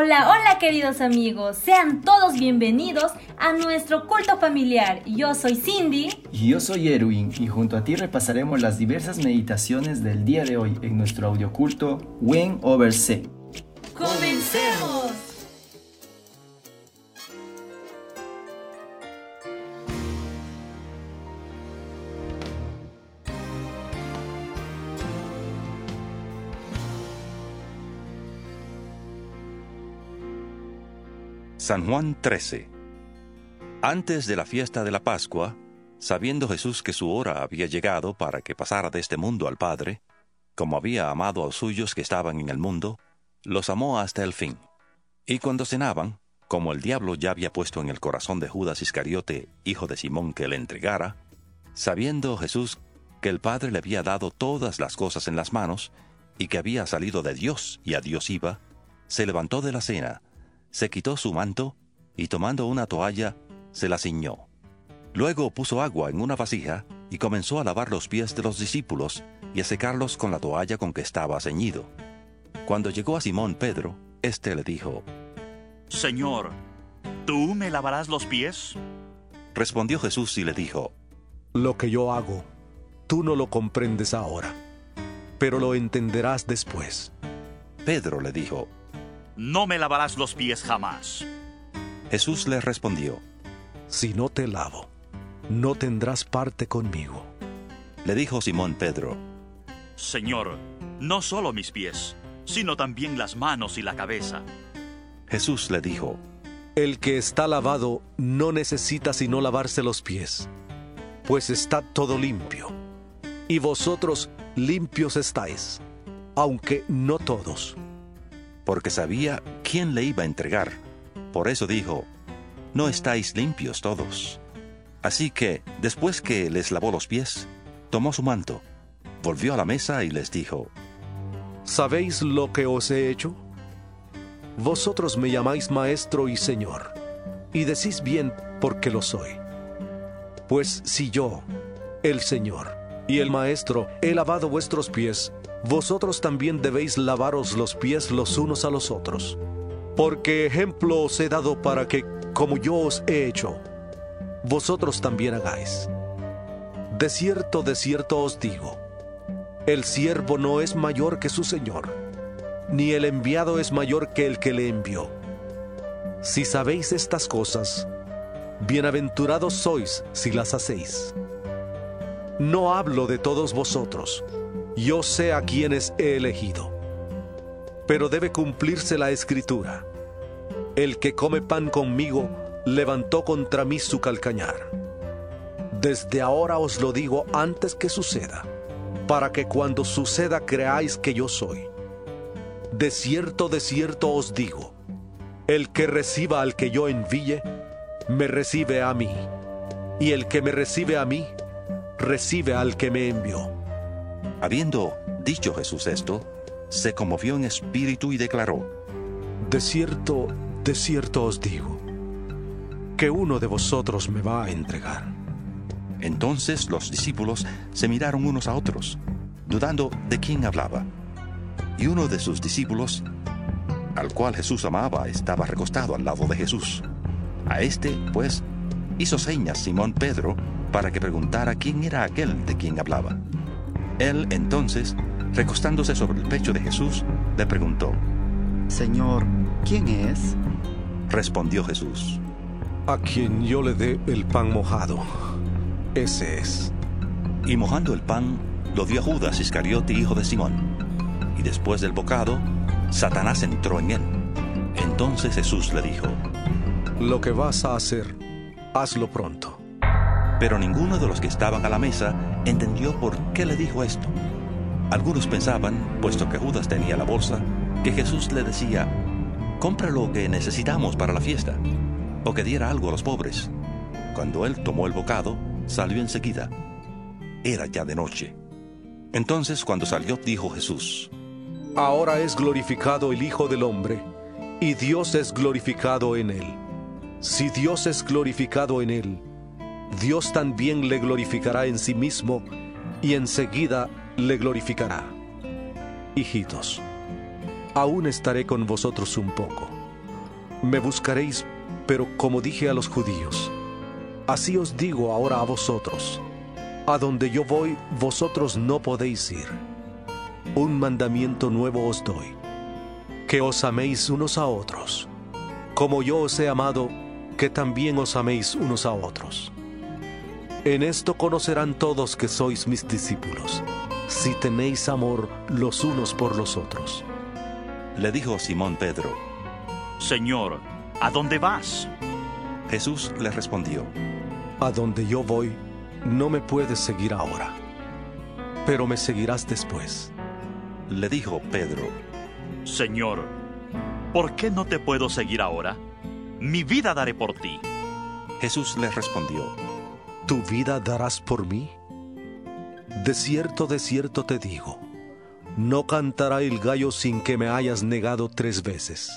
Hola, hola queridos amigos, sean todos bienvenidos a nuestro culto familiar. Yo soy Cindy. Y yo soy Erwin y junto a ti repasaremos las diversas meditaciones del día de hoy en nuestro audioculto When Over C. ¡Comencemos! San Juan 13 Antes de la fiesta de la Pascua, sabiendo Jesús que su hora había llegado para que pasara de este mundo al Padre, como había amado a los suyos que estaban en el mundo, los amó hasta el fin. Y cuando cenaban, como el diablo ya había puesto en el corazón de Judas Iscariote, hijo de Simón, que le entregara, sabiendo Jesús que el Padre le había dado todas las cosas en las manos, y que había salido de Dios y a Dios iba, se levantó de la cena, se quitó su manto y tomando una toalla, se la ciñó. Luego puso agua en una vasija y comenzó a lavar los pies de los discípulos y a secarlos con la toalla con que estaba ceñido. Cuando llegó a Simón Pedro, éste le dijo, Señor, ¿tú me lavarás los pies? Respondió Jesús y le dijo, Lo que yo hago, tú no lo comprendes ahora, pero lo entenderás después. Pedro le dijo, No me lavarás los pies jamás. Jesús le respondió, Si no te lavo, no tendrás parte conmigo. le dijo Simón Pedro, Señor, no solo mis pies, sino también las manos y la cabeza. Jesús le dijo, El que está lavado no necesita sino lavarse los pies, pues está todo limpio. Y vosotros limpios estáis, aunque no todos. Porque sabía quién le iba a entregar. Por eso dijo, No estáis limpios todos. Así que, después que les lavó los pies, tomó su manto, volvió a la mesa y les dijo, ¿Sabéis lo que os he hecho? Vosotros me llamáis maestro y señor, y decís bien porque lo soy. Pues si yo, el Señor, y el Maestro, he lavado vuestros pies, vosotros también debéis lavaros los pies los unos a los otros. Porque ejemplo os he dado para que, como yo os he hecho, vosotros también hagáis. De cierto, de cierto os digo, el siervo no es mayor que su Señor, ni el enviado es mayor que el que le envió. Si sabéis estas cosas, bienaventurados sois si las hacéis. No hablo de todos vosotros, yo sé a quienes he elegido. Pero debe cumplirse la escritura. El que come pan conmigo levantó contra mí su calcañar. Desde ahora os lo digo antes que suceda, para que cuando suceda creáis que yo soy. De cierto, de cierto os digo, el que reciba al que yo envíe, me recibe a mí, y el que me recibe a mí, recibe al que me envió. Habiendo dicho Jesús esto, se conmovió en espíritu y declaró, De cierto, de cierto os digo, que uno de vosotros me va a entregar. Entonces los discípulos se miraron unos a otros, dudando de quién hablaba. Y uno de sus discípulos, al cual Jesús amaba, estaba recostado al lado de Jesús. A este, pues, hizo señas Simón Pedro para que preguntara quién era aquel de quien hablaba. Él entonces, recostándose sobre el pecho de Jesús, le preguntó. Señor, ¿quién es? Respondió Jesús. A quien yo le dé el pan mojado, ese es. Y mojando el pan, lo dio a Judas Iscariote, hijo de Simón. Y después del bocado, Satanás entró en él. Entonces Jesús le dijo, Lo que vas a hacer, hazlo pronto. pero ninguno de los que estaban a la mesa entendió por qué le dijo esto. Algunos pensaban, puesto que Judas tenía la bolsa, que Jesús le decía, compra lo que necesitamos para la fiesta, o que diera algo a los pobres. Cuando él tomó el bocado, salió enseguida. Era ya de noche. Entonces cuando salió dijo Jesús, Ahora es glorificado el Hijo del Hombre, y Dios es glorificado en él. Si Dios es glorificado en él, Dios también le glorificará en sí mismo, y enseguida le glorificará. Hijitos, aún estaré con vosotros un poco. Me buscaréis, pero como dije a los judíos, así os digo ahora a vosotros, a donde yo voy, vosotros no podéis ir. Un mandamiento nuevo os doy, que os améis unos a otros, como yo os he amado, que también os améis unos a otros. En esto conocerán todos que sois mis discípulos, si tenéis amor los unos por los otros. Le dijo Simón Pedro, Señor, ¿a dónde vas? Jesús le respondió, A donde yo voy, no me puedes seguir ahora, pero me seguirás después. le dijo Pedro, Señor, ¿por qué no te puedo seguir ahora? Mi vida daré por ti. Jesús le respondió, ¿Tu vida darás por mí? De cierto, de cierto te digo, no cantará el gallo sin que me hayas negado tres veces.